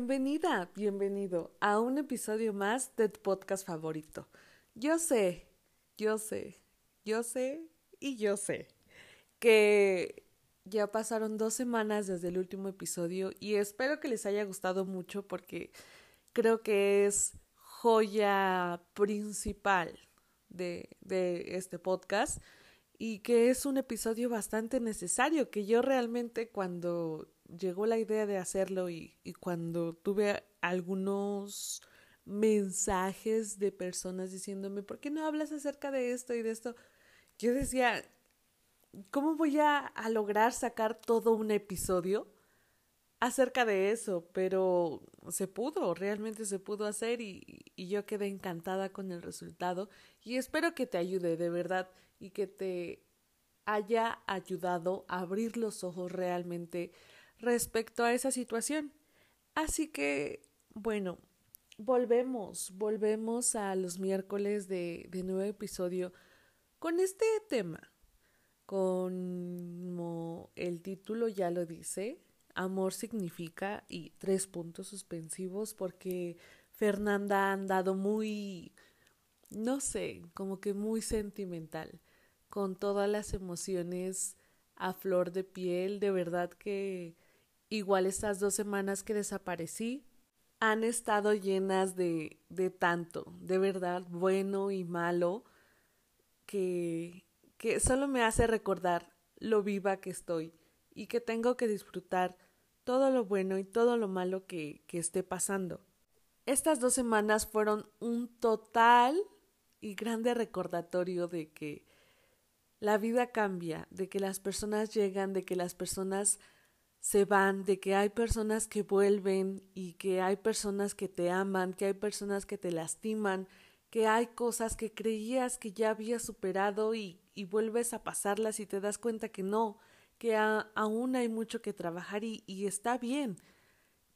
Bienvenida, bienvenido a un episodio más de tu podcast favorito. Yo sé, yo sé, yo sé y yo sé que ya pasaron dos semanas desde el último episodio y espero que les haya gustado mucho porque creo que es joya principal de, de este podcast y que es un episodio bastante necesario que yo realmente cuando llegó la idea de hacerlo y, cuando tuve algunos mensajes de personas diciéndome, ¿por qué no hablas acerca de esto y de esto? Yo decía, ¿cómo voy a, lograr sacar todo un episodio acerca de eso? Pero se pudo, realmente se pudo hacer y yo quedé encantada con el resultado y espero que te ayude de verdad y que te haya ayudado a abrir los ojos realmente respecto a esa situación. Así que, bueno, volvemos, volvemos a los miércoles de, nuevo episodio con este tema. Como el título ya lo dice, amor significa y tres puntos suspensivos porque Fernanda ha andado muy, no sé, como que muy sentimental, con todas las emociones a flor de piel, de verdad que igual estas dos semanas que desaparecí han estado llenas de, de tanto, de verdad, bueno y malo, que, que solo me hace recordar lo viva que estoy y que tengo que disfrutar todo lo bueno y todo lo malo que, que esté pasando. Estas dos semanas fueron un total y grande recordatorio de que la vida cambia, de que las personas llegan, de que las personas se van, de que hay personas que vuelven y que hay personas que te aman, que hay personas que te lastiman, que hay cosas que creías que ya habías superado y, y vuelves a pasarlas y te das cuenta que no, que aún hay mucho que trabajar y, y está bien.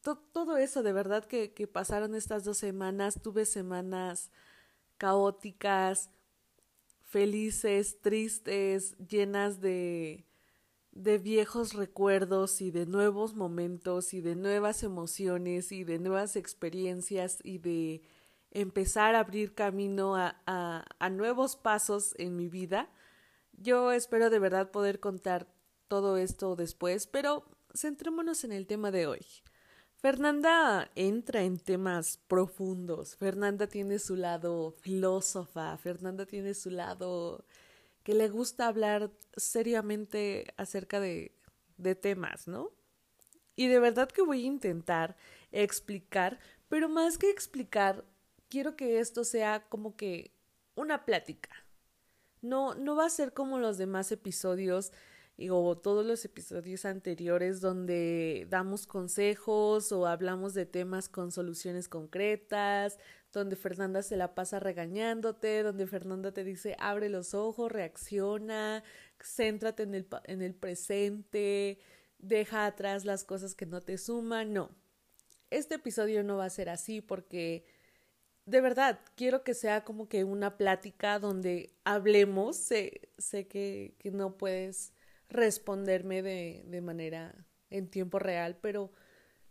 To, todo eso de verdad que, que pasaron estas dos semanas, tuve semanas caóticas, felices, tristes, llenas de, de viejos recuerdos y de nuevos momentos y de nuevas emociones y de nuevas experiencias y de empezar a abrir camino a, a, a nuevos pasos en mi vida. Yo espero de verdad poder contar todo esto después, pero centrémonos en el tema de hoy. Fernanda entra en temas profundos. Fernanda tiene su lado filósofa. Fernanda tiene su lado que le gusta hablar seriamente acerca de, temas, ¿no? Y de verdad que voy a intentar explicar, pero más que explicar, quiero que esto sea como que una plática. No, no va a ser como los demás episodios o todos los episodios anteriores donde damos consejos o hablamos de temas con soluciones concretas, donde Fernanda se la pasa regañándote, donde Fernanda te dice abre los ojos, reacciona, céntrate en el, en el presente, deja atrás las cosas que no te suman. No, este episodio no va a ser así porque de verdad quiero que sea como que una plática donde hablemos. Sé, sé que, que no puedes responderme de, de manera en tiempo real, pero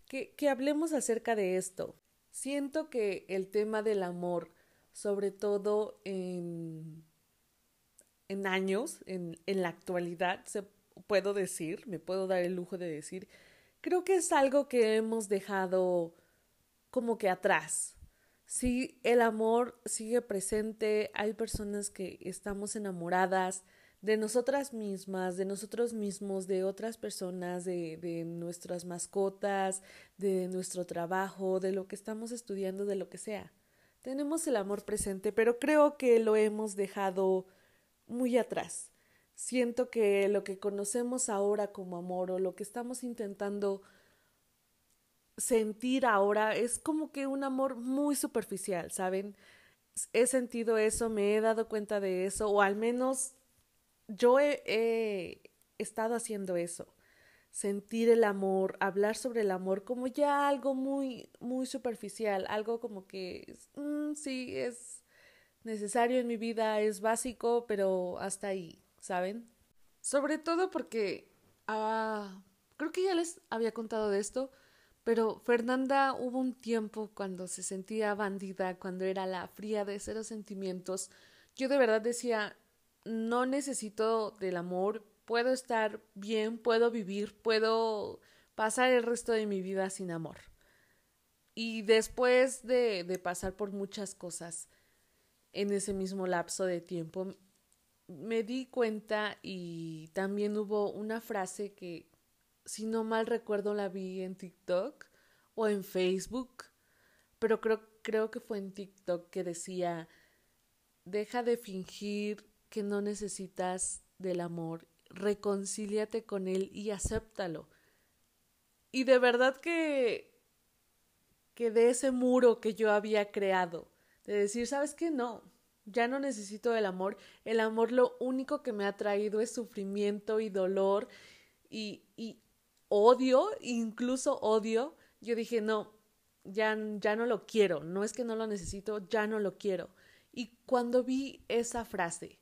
que, que hablemos acerca de esto. Siento que el tema del amor, sobre todo en, en años, en, en la actualidad, se puedo decir, me puedo dar el lujo de decir, creo que es algo que hemos dejado como que atrás. Sí, el amor sigue presente, hay personas que estamos enamoradas, de nosotras mismas, de nosotros mismos, de otras personas, de, de nuestras mascotas, de nuestro trabajo, de lo que estamos estudiando, de lo que sea. Tenemos el amor presente, pero creo que lo hemos dejado muy atrás. Siento que lo que conocemos ahora como amor o lo que estamos intentando sentir ahora es como que un amor muy superficial, ¿saben? He sentido eso, me he dado cuenta de eso, o al menos yo he, estado haciendo eso, sentir el amor, hablar sobre el amor como ya algo muy, muy superficial, algo como que mm, sí es necesario en mi vida, es básico, pero hasta ahí, ¿saben? Sobre todo porque ah, creo que ya les había contado de esto, Pero Fernanda hubo un tiempo cuando se sentía bandida, cuando era la fría de cero sentimientos. Yo de verdad decía, no necesito del amor, puedo estar bien, puedo vivir, puedo pasar el resto de mi vida sin amor. Y después de, de pasar por muchas cosas en ese mismo lapso de tiempo, me di cuenta y también hubo una frase que, si no mal recuerdo, la vi en TikTok o en Facebook, pero creo, creo que fue en TikTok que decía, deja de fingir que no necesitas del amor, reconcíliate con él y acéptalo. Y de verdad que que de ese muro que yo había creado, de decir, ¿sabes qué? No, ya no necesito el amor. El amor lo único que me ha traído es sufrimiento y dolor y, y odio, incluso odio. Yo dije, no, ya, ya no lo quiero. No es que no lo necesito, ya no lo quiero. Y cuando vi esa frase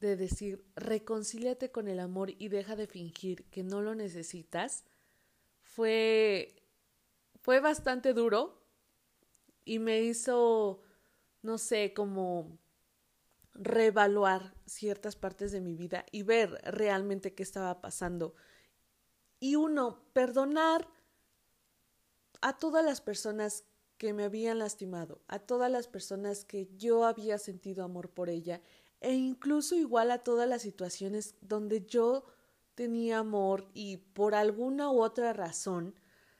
de decir, reconcíliate con el amor y deja de fingir que no lo necesitas, fue, fue bastante duro y me hizo no sé, como reevaluar ciertas partes de mi vida y ver realmente qué estaba pasando. Y uno, perdonar a todas las personas que me habían lastimado, a todas las personas que yo había sentido amor por ella, e incluso igual a todas las situaciones donde yo tenía amor y por alguna u otra razón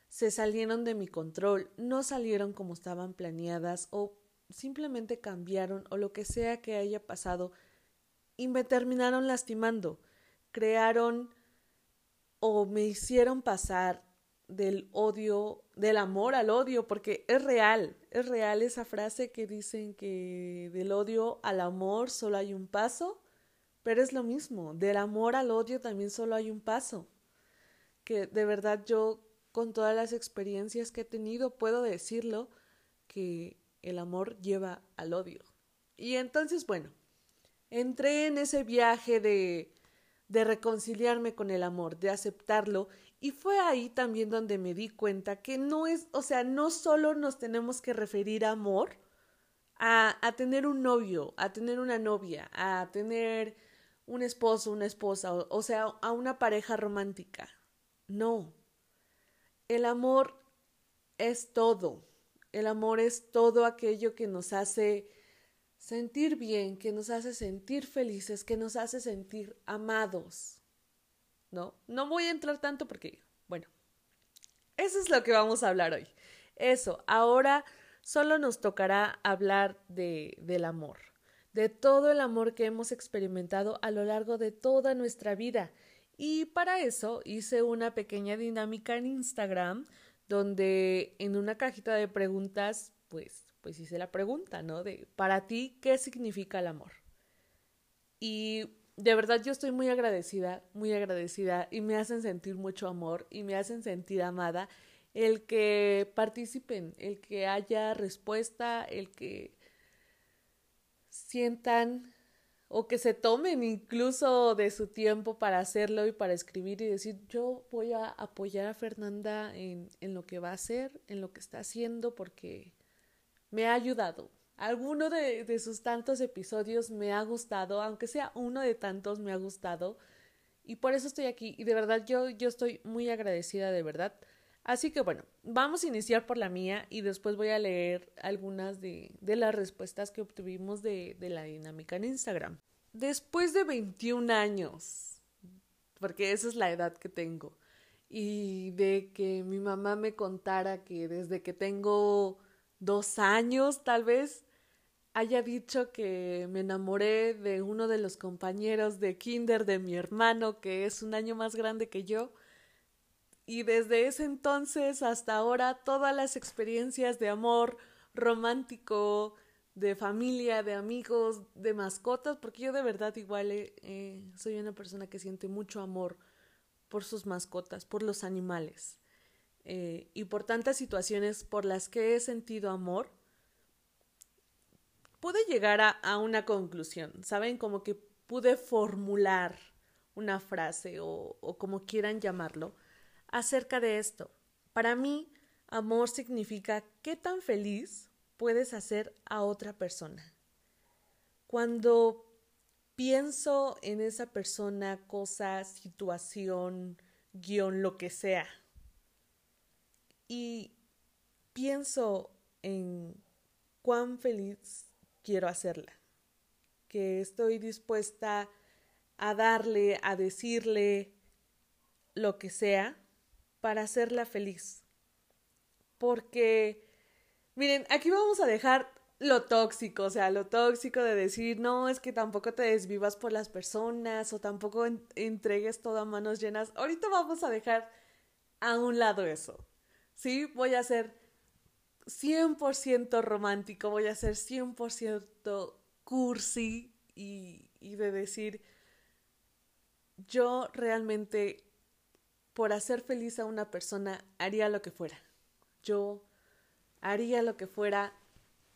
se salieron de mi control, no salieron como estaban planeadas o simplemente cambiaron o lo que sea que haya pasado y me terminaron lastimando, crearon o me hicieron pasar del odio, del amor al odio, porque es real, es real esa frase que dicen que del odio al amor solo hay un paso, pero es lo mismo, del amor al odio también solo hay un paso, que de verdad yo con todas las experiencias que he tenido puedo decirlo que el amor lleva al odio. Y entonces, bueno, entré en ese viaje de, de reconciliarme con el amor, de aceptarlo, y fue ahí también donde me di cuenta que no es, o sea, no solo nos tenemos que referir a amor, a, a tener un novio, a tener una novia, a tener un esposo, una esposa, o, o sea, a una pareja romántica. No. El amor es todo. El amor es todo aquello que nos hace sentir bien, que nos hace sentir felices, que nos hace sentir amados. ¿No? No voy a entrar tanto porque, bueno, eso es lo que vamos a hablar hoy. Eso, ahora solo nos tocará hablar de, del amor, de todo el amor que hemos experimentado a lo largo de toda nuestra vida. Y para eso hice una pequeña dinámica en Instagram donde en una cajita de preguntas, pues, pues hice la pregunta, ¿no? De, para ti, ¿qué significa el amor? Y de verdad yo estoy muy agradecida, muy agradecida y me hacen sentir mucho amor y me hacen sentir amada el que participen, el que haya respuesta, el que sientan o que se tomen incluso de su tiempo para hacerlo y para escribir y decir yo voy a apoyar a Fernanda en, en lo que va a hacer, en lo que está haciendo, porque me ha ayudado. Alguno de, sus tantos episodios me ha gustado, aunque sea uno de tantos me ha gustado. Y por eso estoy aquí. Y de verdad yo, yo estoy muy agradecida, de verdad. Así que bueno, vamos a iniciar por la mía y después voy a leer algunas de, de las respuestas que obtuvimos de, de la dinámica en Instagram. Después de 21 años, porque esa es la edad que tengo, y de que mi mamá me contara que desde que tengo dos años tal vez haya dicho que me enamoré de uno de los compañeros de kinder de mi hermano que es un año más grande que yo y desde ese entonces hasta ahora todas las experiencias de amor romántico, de familia, de amigos, de mascotas, porque yo de verdad igual eh, eh, soy una persona que siente mucho amor por sus mascotas, por los animales. Eh, y por tantas situaciones por las que he sentido amor, pude llegar a, una conclusión, ¿saben? Como que pude formular una frase o como quieran llamarlo, acerca de esto. Para mí, amor significa qué tan feliz puedes hacer a otra persona. Cuando pienso en esa persona, cosa, situación, guion, lo que sea, y pienso en cuán feliz quiero hacerla, que estoy dispuesta a darle, a decirle lo que sea para hacerla feliz. Porque, miren, aquí vamos a dejar lo tóxico, o sea, lo tóxico de decir, no, es que tampoco te desvivas por las personas o tampoco entregues todo a manos llenas. Ahorita vamos a dejar a un lado eso. Sí, voy a ser 100% romántico, voy a ser 100% cursi y, y de decir, yo realmente por hacer feliz a una persona haría lo que fuera. Yo haría lo que fuera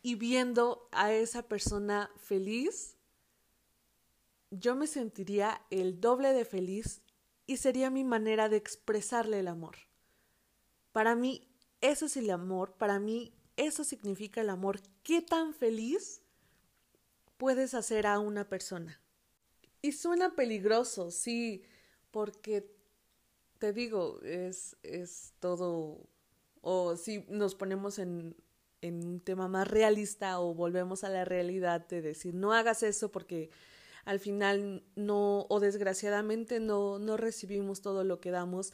y viendo a esa persona feliz, yo me sentiría el doble de feliz y sería mi manera de expresarle el amor. Para mí, eso es el amor, para mí, eso significa el amor. ¿Qué tan feliz puedes hacer a una persona? Y suena peligroso, sí, porque te digo, es, es todo, o si nos ponemos en, en un tema más realista o volvemos a la realidad de decir no hagas eso porque al final no o desgraciadamente no no recibimos todo lo que damos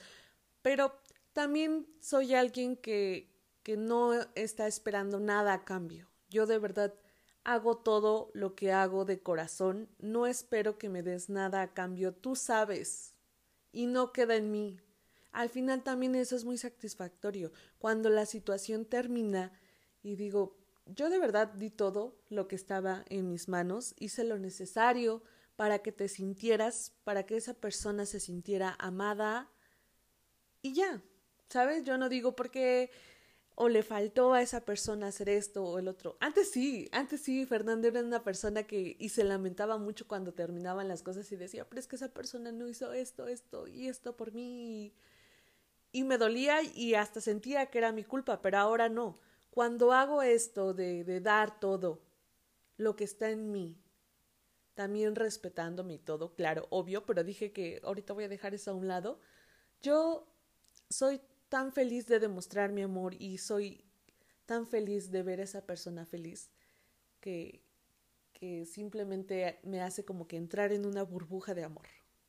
pero también soy alguien que que no está esperando nada a cambio. Yo de verdad hago todo lo que hago de corazón. No espero que me des nada a cambio. Tú sabes y no queda en mí. Al final también eso es muy satisfactorio. Cuando la situación termina y digo, yo de verdad di todo lo que estaba en mis manos, hice lo necesario para que te sintieras, para que esa persona se sintiera amada y ya, ¿sabes? Yo no digo porque o le faltó a esa persona hacer esto o el otro. Antes sí, antes sí, Fernando era una persona que y se lamentaba mucho cuando terminaban las cosas y decía, pero es que esa persona no hizo esto, esto y esto por mí. Y me dolía y hasta sentía que era mi culpa, pero ahora no. Cuando hago esto de, de dar todo lo que está en mí, también respetándome y todo, claro, obvio, pero dije que ahorita voy a dejar eso a un lado, yo soy tan feliz de demostrar mi amor y soy tan feliz de ver a esa persona feliz que, que simplemente me hace como que entrar en una burbuja de amor.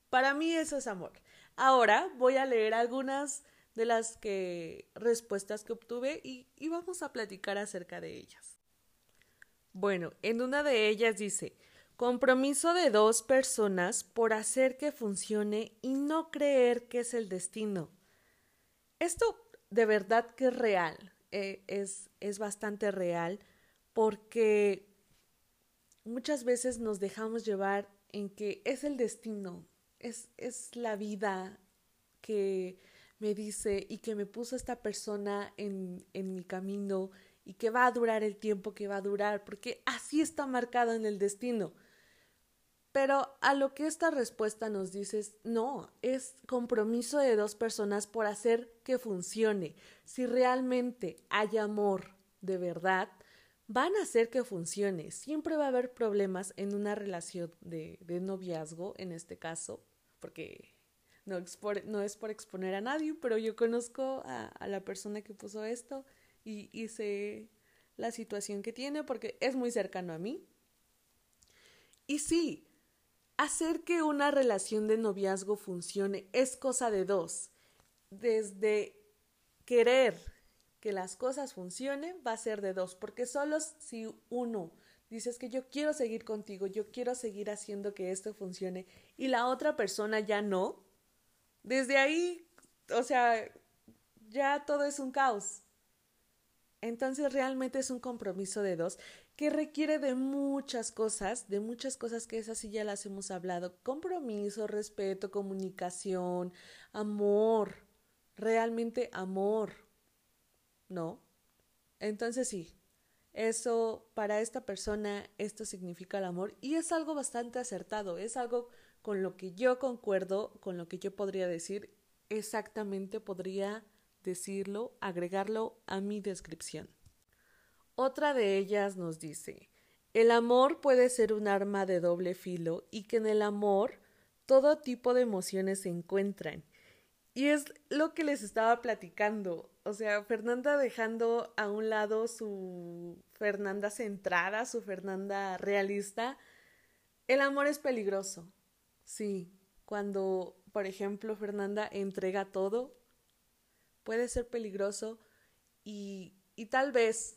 Para mí eso es amor. Ahora voy a leer algunas de las que respuestas que obtuve y, y vamos a platicar acerca de ellas. Bueno, en una de ellas dice compromiso de dos personas por hacer que funcione y no creer que es el destino. Esto de verdad que es real, eh, es, es bastante real porque muchas veces nos dejamos llevar en que es el destino, es, es la vida que me dice y que me puso esta persona en, en mi camino y que va a durar el tiempo que va a durar, porque así está marcado en el destino. Pero a lo que esta respuesta nos dice es no, es compromiso de dos personas por hacer que funcione. Si realmente hay amor de verdad, van a hacer que funcione. Siempre va a haber problemas en una relación de, noviazgo, en este caso, porque no, no es por exponer a nadie, pero yo conozco a, a la persona que puso esto y, y sé la situación que tiene porque es muy cercano a mí. Y sí, hacer que una relación de noviazgo funcione es cosa de dos. Desde querer que las cosas funcionen va a ser de dos, porque solo si uno dices que yo quiero seguir contigo, yo quiero seguir haciendo que esto funcione y la otra persona ya no, desde ahí, o sea, ya todo es un caos. Entonces realmente es un compromiso de dos que requiere de muchas cosas, de muchas cosas que esas sí ya las hemos hablado. Compromiso, respeto, comunicación, amor, realmente amor. ¿No? Entonces sí, eso para esta persona, esto significa el amor y es algo bastante acertado, es algo con lo que yo concuerdo, con lo que yo podría decir, exactamente podría decirlo, agregarlo a mi descripción. Otra de ellas nos dice, el amor puede ser un arma de doble filo y que en el amor todo tipo de emociones se encuentran. Y es lo que les estaba platicando. O sea, Fernanda dejando a un lado su Fernanda centrada, su Fernanda realista. El amor es peligroso. Sí, cuando, por ejemplo, Fernanda entrega todo, puede ser peligroso y, y tal vez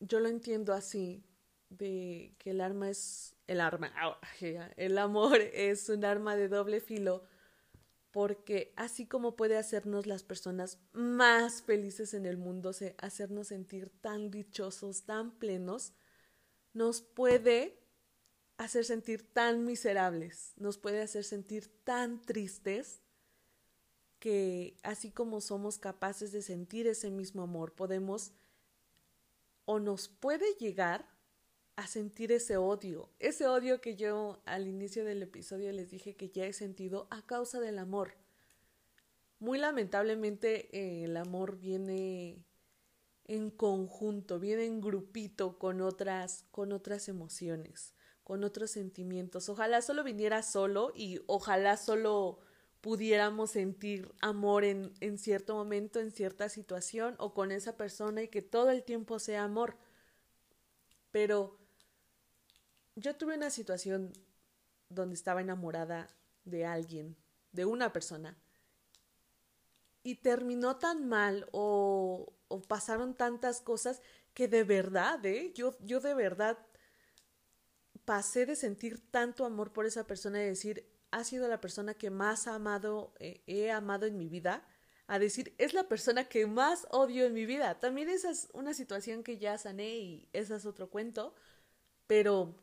yo lo entiendo así, de que el arma es el arma, ah, el amor es un arma de doble filo, porque así como puede hacernos las personas más felices en el mundo, hacernos sentir tan dichosos, tan plenos, nos puede hacer sentir tan miserables, nos puede hacer sentir tan tristes que así como somos capaces de sentir ese mismo amor, podemos o nos puede llegar a sentir ese odio, ese odio que yo al inicio del episodio les dije que ya he sentido a causa del amor. Muy lamentablemente eh, el amor viene en conjunto, viene en grupito con otras, con otras emociones, con otros sentimientos. Ojalá solo viniera solo y ojalá solo pudiéramos sentir amor en, en cierto momento, en cierta situación o con esa persona y que todo el tiempo sea amor. Pero yo tuve una situación donde estaba enamorada de alguien, de una persona, y terminó tan mal o, o pasaron tantas cosas que de verdad, ¿eh? Yo, yo de verdad pasé de sentir tanto amor por esa persona y decir, ha sido la persona que más amado, eh, he amado en mi vida, a decir, es la persona que más odio en mi vida. También esa es una situación que ya sané y ese es otro cuento, pero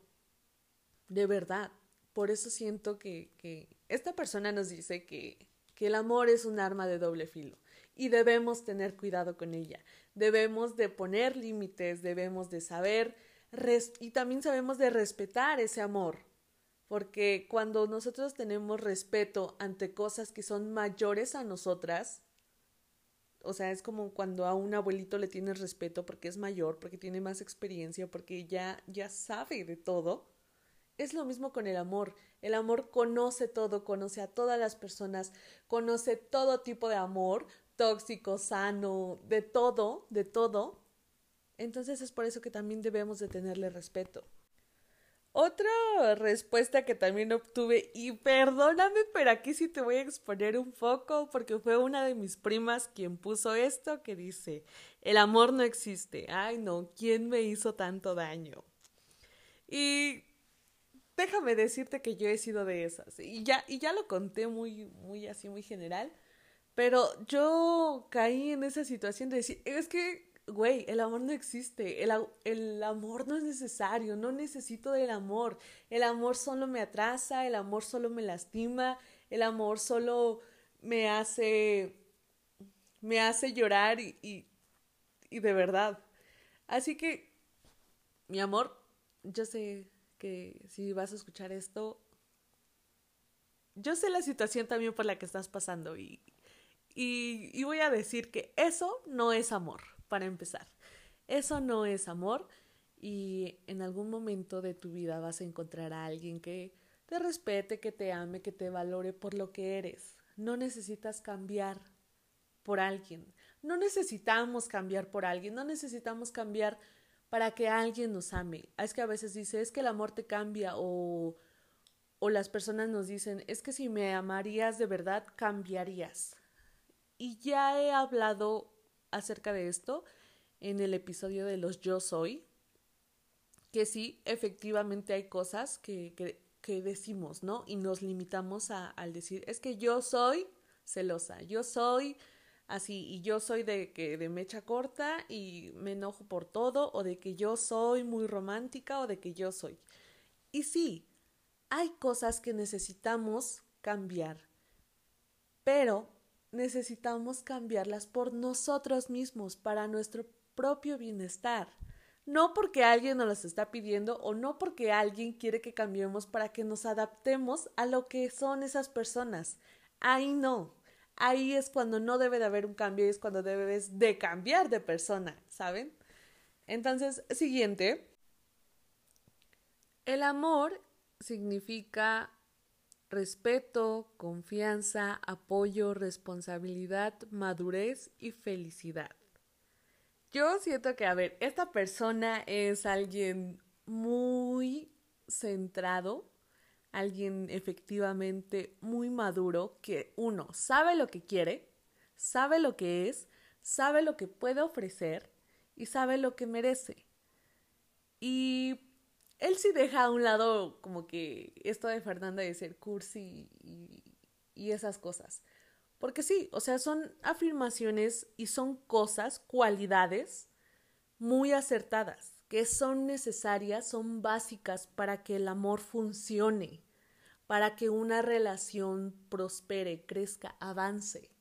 de verdad. Por eso siento que, que esta persona nos dice que, que el amor es un arma de doble filo y debemos tener cuidado con ella. Debemos de poner límites, debemos de saber y también sabemos de respetar ese amor. Porque cuando nosotros tenemos respeto ante cosas que son mayores a nosotras, o sea, es como cuando a un abuelito le tienes respeto porque es mayor, porque tiene más experiencia, porque ya, ya sabe de todo, es lo mismo con el amor. El amor conoce todo, conoce a todas las personas, conoce todo tipo de amor, tóxico, sano, de todo, de todo. Entonces es por eso que también debemos de tenerle respeto. Otra respuesta que también obtuve, y perdóname, pero aquí sí te voy a exponer un poco, porque fue una de mis primas quien puso esto que dice, el amor no existe. Ay, no, ¿quién me hizo tanto daño? Y déjame decirte que yo he sido de esas. Y ya, y ya lo conté muy, muy así, muy general. Pero yo caí en esa situación de decir, es que, güey, el amor no existe. El, el amor no es necesario. No necesito del amor. El amor solo me atrasa. El amor solo me lastima. El amor solo me hace. me hace llorar y, y, y de verdad. Así que, mi amor, yo sé que si vas a escuchar esto, yo sé la situación también por la que estás pasando y, y, voy a decir que eso no es amor, para empezar. Eso no es amor y en algún momento de tu vida vas a encontrar a alguien que te respete, que te ame, que te valore por lo que eres. No necesitas cambiar por alguien. No necesitamos cambiar por alguien, no necesitamos cambiar para que alguien nos ame. Es que a veces dice, es que el amor te cambia o, o las personas nos dicen, es que si me amarías de verdad, cambiarías. Y ya he hablado acerca de esto en el episodio de los yo soy, que sí, efectivamente hay cosas que, que, decimos, ¿no? Y nos limitamos a, al decir, es que yo soy celosa, yo soy así y yo soy de que de mecha corta y me enojo por todo o de que yo soy muy romántica o de que yo soy. Y sí, hay cosas que necesitamos cambiar, pero necesitamos cambiarlas por nosotros mismos para nuestro propio bienestar. No porque alguien nos las está pidiendo o no porque alguien quiere que cambiemos para que nos adaptemos a lo que son esas personas. Ahí no. ahí es cuando no debe de haber un cambio, es cuando debes de cambiar de persona, ¿saben? Entonces, siguiente. El amor significa respeto, confianza, apoyo, responsabilidad, madurez y felicidad. Yo siento que, a ver, esta persona es alguien muy centrado, alguien efectivamente muy maduro, que uno sabe lo que quiere, sabe lo que es, sabe lo que puede ofrecer y sabe lo que merece. Y él sí deja a un lado como que esto de Fernanda de ser cursi y, y esas cosas. Porque sí, o sea, son afirmaciones y son cosas, cualidades muy acertadas, que son necesarias, son básicas para que el amor funcione, para que una relación prospere, crezca, avance.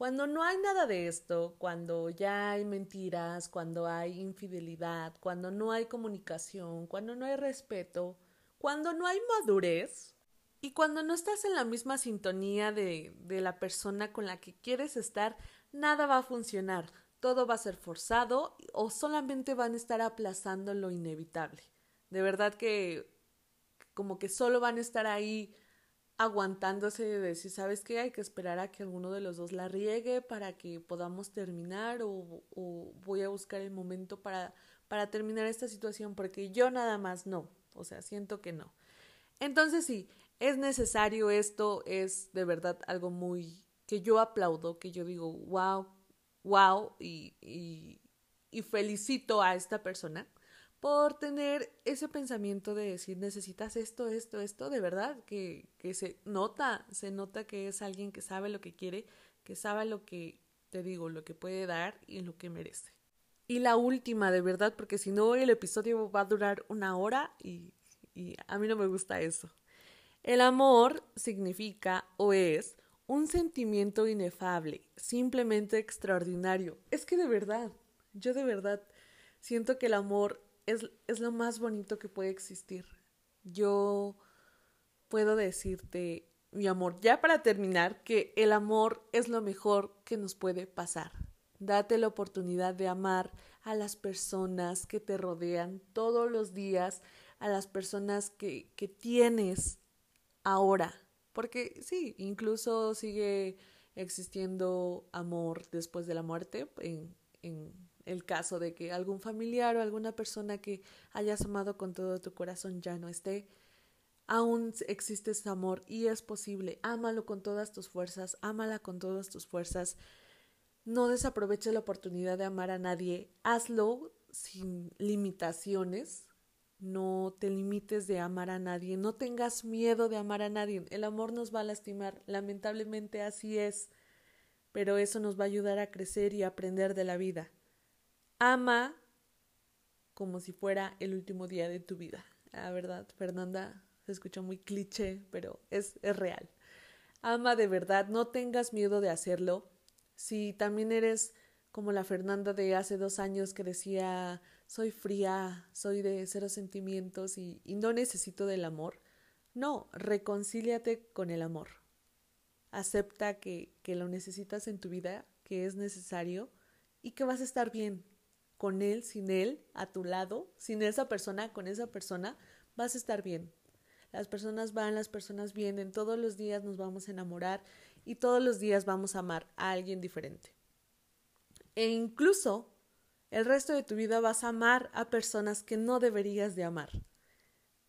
Cuando no hay nada de esto, cuando ya hay mentiras, cuando hay infidelidad, cuando no hay comunicación, cuando no hay respeto, cuando no hay madurez y cuando no estás en la misma sintonía de, de la persona con la que quieres estar, nada va a funcionar. Todo va a ser forzado o solamente van a estar aplazando lo inevitable. De verdad que como que solo van a estar ahí aguantándose de decir, ¿sabes qué? Hay que esperar a que alguno de los dos la riegue para que podamos terminar o, o voy a buscar el momento para, para terminar esta situación porque yo nada más no, o sea, siento que no. Entonces sí, es necesario esto, es de verdad algo muy que yo aplaudo, que yo digo, wow, wow, y, y, y felicito a esta persona por tener ese pensamiento de decir necesitas esto, esto, esto, de verdad, que, que se nota, se nota que es alguien que sabe lo que quiere, que sabe lo que, te digo, lo que puede dar y lo que merece. Y la última, de verdad, porque si no el episodio va a durar una hora y, y a mí no me gusta eso. El amor significa o es un sentimiento inefable, simplemente extraordinario. Es que de verdad, yo de verdad siento que el amor es, lo más bonito que puede existir. Yo puedo decirte, mi amor, ya para terminar, que el amor es lo mejor que nos puede pasar. Date la oportunidad de amar a las personas que te rodean todos los días, a las personas que, que tienes ahora. Porque sí, incluso sigue existiendo amor después de la muerte en el caso de que algún familiar o alguna persona que hayas amado con todo tu corazón ya no esté, aún existe ese amor y es posible. Ámalo con todas tus fuerzas, ámala con todas tus fuerzas. No desaproveches la oportunidad de amar a nadie. Hazlo sin limitaciones. No te limites de amar a nadie. No tengas miedo de amar a nadie. El amor nos va a lastimar. Lamentablemente así es. Pero eso nos va a ayudar a crecer y aprender de la vida. Ama como si fuera el último día de tu vida. La verdad, Fernanda, se escucha muy cliché, pero es, es real. Ama de verdad, no tengas miedo de hacerlo. Si también eres como la Fernanda de hace dos años que decía soy fría, soy de cero sentimientos y, y no necesito del amor. No, reconcíliate con el amor. Acepta que, que lo necesitas en tu vida, que es necesario y que vas a estar bien, con él, sin él, a tu lado, sin esa persona, con esa persona, vas a estar bien. Las personas van, las personas vienen, todos los días nos vamos a enamorar y todos los días vamos a amar a alguien diferente. E incluso el resto de tu vida vas a amar a personas que no deberías de amar.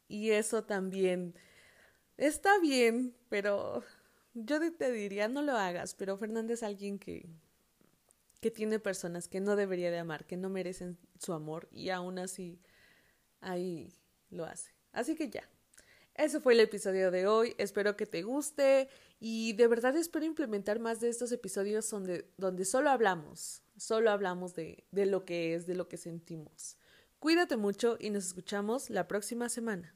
Y eso también está bien, pero yo te diría no lo hagas, pero Fernández es alguien que que tiene personas que no debería de amar, que no merecen su amor y aún así ahí lo hace. Así que ya. Ese fue el episodio de hoy, espero que te guste y de verdad espero implementar más de estos episodios donde, donde solo hablamos, solo hablamos de, de lo que es, de lo que sentimos. Cuídate mucho y nos escuchamos la próxima semana.